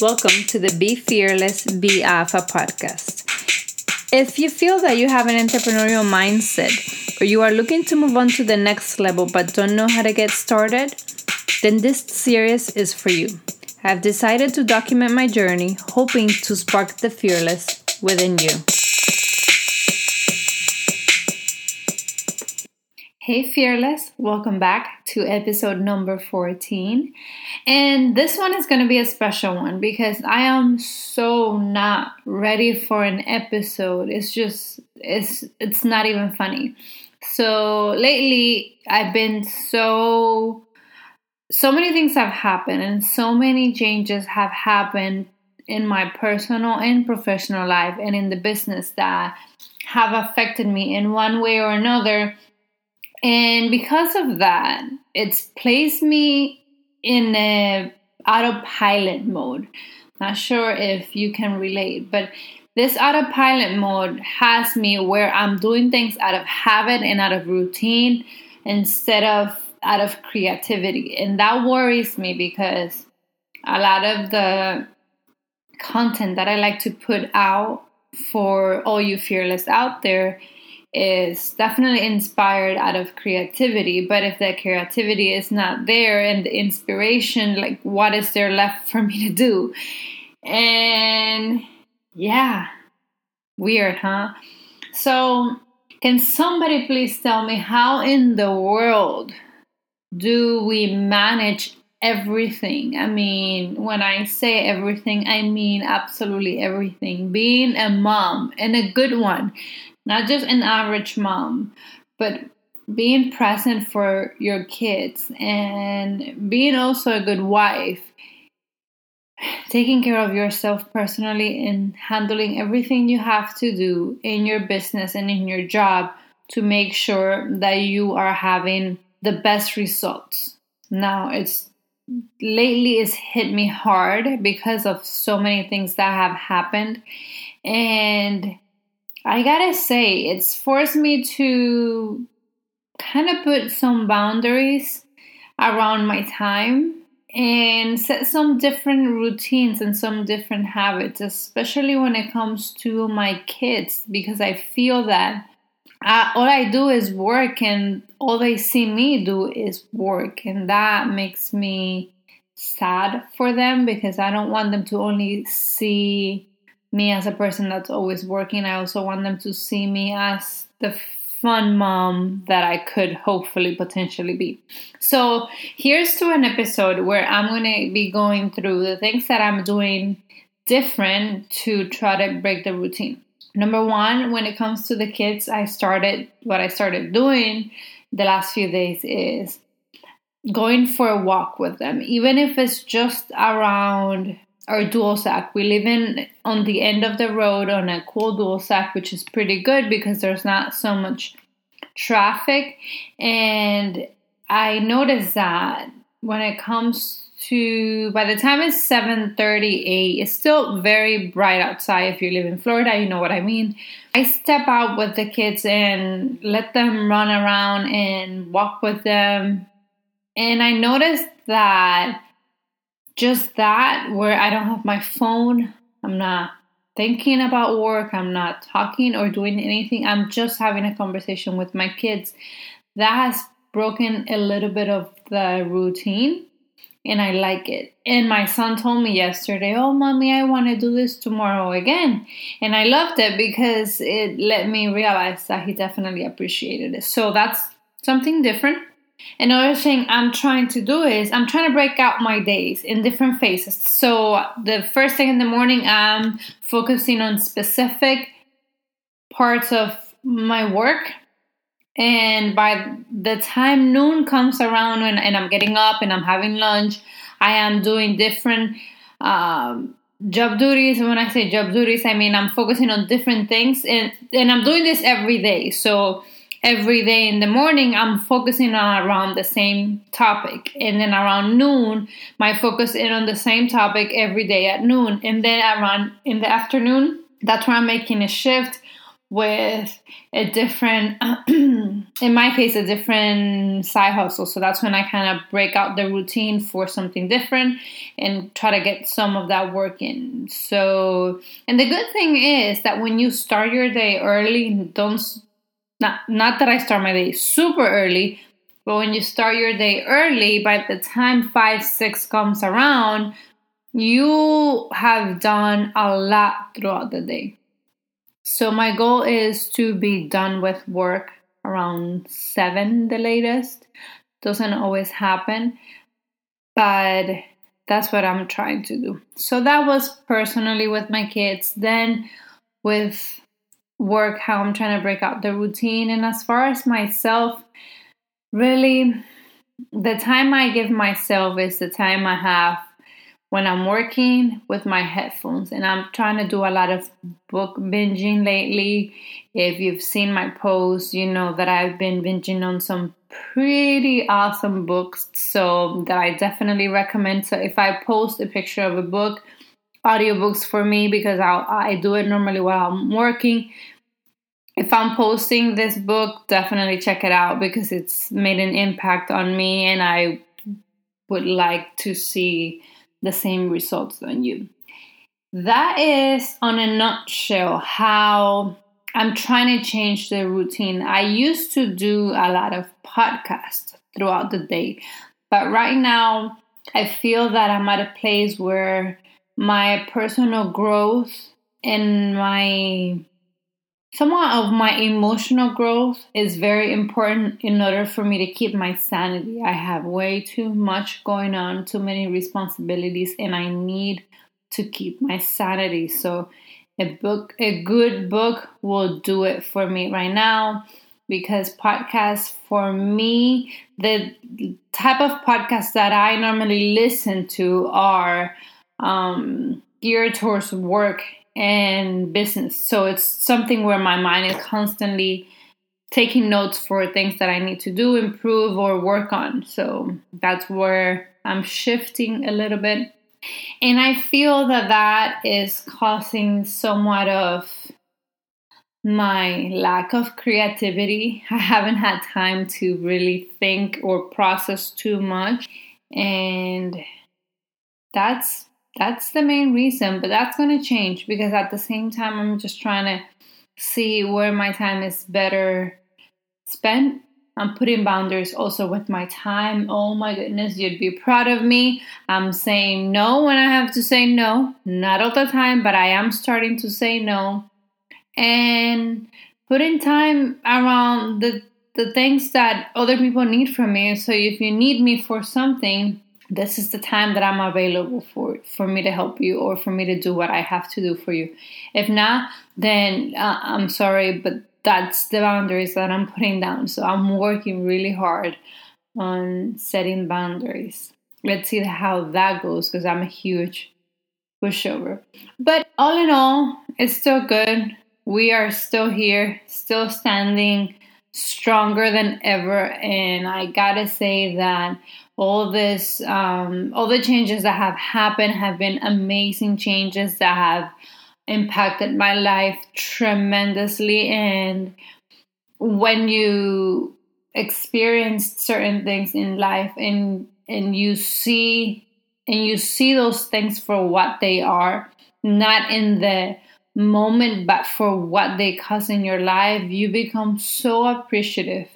Welcome to the Be Fearless, Be Alpha podcast. If you feel that you have an entrepreneurial mindset or you are looking to move on to the next level but don't know how to get started, then this series is for you. I've decided to document my journey, hoping to spark the fearless within you. Hey, Fearless, welcome back to episode number 14. And this one is going to be a special one because I am so not ready for an episode. It's just, it's, it's not even funny. So lately, I've been so, so many things have happened and so many changes have happened in my personal and professional life and in the business that have affected me in one way or another and because of that, it's placed me in a autopilot mode. Not sure if you can relate, but this autopilot mode has me where I'm doing things out of habit and out of routine instead of out of creativity. And that worries me because a lot of the content that I like to put out for all you fearless out there is definitely inspired out of creativity but if that creativity is not there and the inspiration like what is there left for me to do and yeah weird huh so can somebody please tell me how in the world do we manage everything. I mean, when I say everything, I mean absolutely everything. Being a mom and a good one, not just an average mom, but being present for your kids and being also a good wife, taking care of yourself personally and handling everything you have to do in your business and in your job to make sure that you are having the best results. Now, it's lately it's hit me hard because of so many things that have happened and I gotta say, it's forced me to kind of put some boundaries around my time and set some different routines and some different habits, especially when it comes to my kids, because I feel that uh, all I do is work and all they see me do is work, and that makes me sad for them because I don't want them to only see me as a person that's always working. I also want them to see me as the fun mom that I could hopefully potentially be. So, here's to an episode where I'm going to be going through the things that I'm doing different to try to break the routine. Number one, when it comes to the kids, I started what I started doing the last few days is going for a walk with them, even if it's just around our Dualsac. We live in on the end of the road on a cool Dualsac, which is pretty good because there's not so much traffic. And I noticed that when it comes to by the time it's 7:38 it's still very bright outside if you live in Florida you know what I mean I step out with the kids and let them run around and walk with them and I noticed that just that where I don't have my phone, I'm not thinking about work, I'm not talking or doing anything, I'm just having a conversation with my kids. That has broken a little bit of the routine and I like it. And my son told me yesterday, Oh, mommy, I want to do this tomorrow again. And I loved it because it let me realize that he definitely appreciated it. So that's something different. Another thing I'm trying to do is I'm trying to break out my days in different phases. So the first thing in the morning, I'm focusing on specific parts of my work. And by the time noon comes around and, and I'm getting up and I'm having lunch, I am doing different um, job duties. And when I say job duties, I mean I'm focusing on different things. And, and I'm doing this every day. So every day in the morning i'm focusing on around the same topic and then around noon my focus is on the same topic every day at noon and then around in the afternoon that's where i'm making a shift with a different, in my case, a different side hustle. So that's when I kind of break out the routine for something different and try to get some of that work in. So, and the good thing is that when you start your day early, don't, not, not that I start my day super early, but when you start your day early, by the time five, six comes around, you have done a lot throughout the day. So my goal is to be done with work around 7 the latest. Doesn't always happen, but that's what I'm trying to do. So that was personally with my kids. Then with work, how I'm trying to break out the routine. And as far as myself, really, the time I give myself is the time I have when I'm working with my headphones and I'm trying to do a lot of book binging lately. If you've seen my posts, you know that I've been binging on some pretty awesome books, so that I definitely recommend. So if I post a picture of a book, audiobooks for me because i I do it normally while I'm working. If I'm posting this book, definitely check it out because it's made an impact on me and I would like to see the same results on you. That is, on a nutshell, how I'm trying to change the routine. I used to do a lot of podcasts throughout the day, but right now I feel that I'm at a place where my personal growth and my somewhat of my emotional growth is very important in order for me to keep my sanity. I have way too much going on, too many responsibilities, and I need to keep my sanity. So, a book, a good book will do it for me right now because podcasts for me, the type of podcasts that I normally listen to are um, geared towards work and business. So it's something where my mind is constantly taking notes for things that I need to do, improve, or work on. So that's where I'm shifting a little bit. And I feel that that is causing somewhat of my lack of creativity. I haven't had time to really think or process too much. And that's that's the main reason, but that's going to change because at the same time, I'm just trying to see where my time is better spent. I'm putting boundaries also with my time. Oh my goodness, you'd be proud of me. I'm saying no when I have to say no. Not all the time, but I am starting to say no. And putting time around the the things that other people need from me. So if you need me for something, this is the time that I'm available for for me to help you or for me to do what I have to do for you. If not, then uh, I'm sorry, but that's the boundaries that I'm putting down. So I'm working really hard on setting boundaries. Let's see how that goes because I'm a huge pushover. But all in all, it's still good. We are still here, still standing stronger than ever. And I gotta say that all this um, all the changes that have happened have been amazing changes that have impacted my life tremendously. And when you experience certain things in life and and you see and you see those things for what they are not in the moment but for what they cause in your life you become so appreciative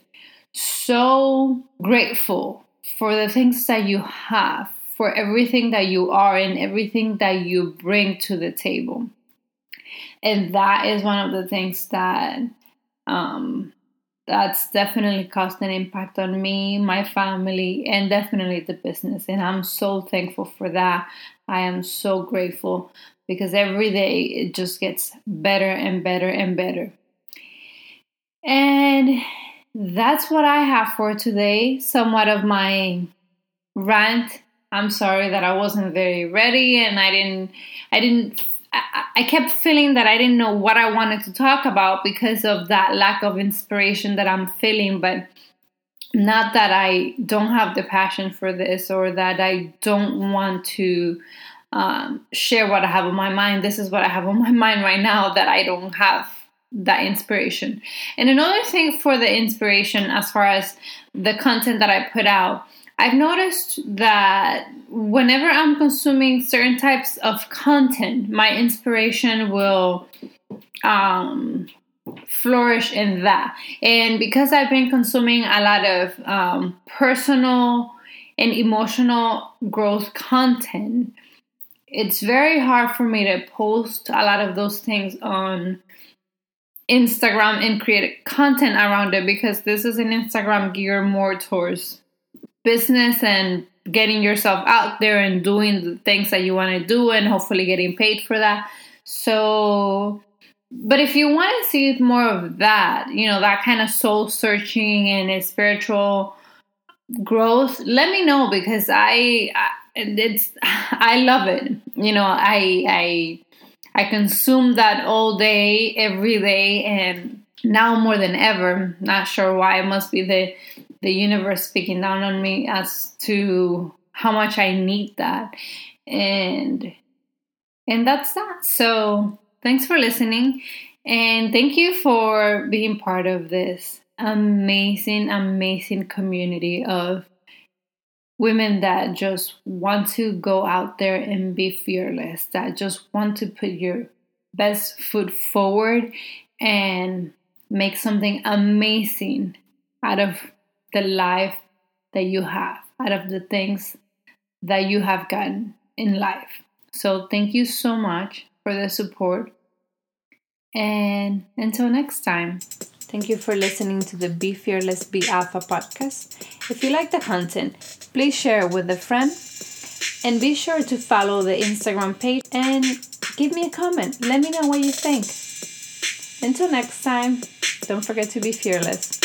so grateful for the things that you have, for everything that you are, and everything that you bring to the table. And that is one of the things that um, that's definitely caused an impact on me, my family, and definitely the business. And I'm so thankful for that. I am so grateful because every day it just gets better and better and better. And that's what I have for today. Somewhat of my rant. I'm sorry that I wasn't very ready and I didn't I didn't I, I kept feeling that I didn't know what I wanted to talk about because of that lack of inspiration that I'm feeling, but not that I don't have the passion for this or that I don't want to um, share what I have on my mind. This is what I have on my mind right now that I don't have that inspiration. And another thing for the inspiration, as far as the content that I put out, I've noticed that whenever I'm consuming certain types of content, my inspiration will um, flourish in that. And because I've been consuming a lot of um, personal and emotional growth content, it's very hard for me to post a lot of those things on Instagram and create content around it because this is an Instagram geared more towards business and getting yourself out there and doing the things that you want to do and hopefully getting paid for that. So, but if you want to see more of that, you know, that kind of soul searching and spiritual growth, let me know because I, I it's I love it. You know, I I I consume that all day, every day, and now more than ever. Not sure why. It must be the the universe speaking down on me as to how much I need that. And and that's that. So thanks for listening and thank you for being part of this amazing, amazing community of women that just want to go out there and be fearless, that just want to put your best foot forward and make something amazing out of the life that you have, out of the things that you have gotten in life. So, thank you so much for the support. And until next time, thank you for listening to the Be Fearless, Be Alpha podcast. If you like the content, please share it with a friend. And be sure to follow the Instagram page and give me a comment. Let me know what you think. Until next time, don't forget to be fearless.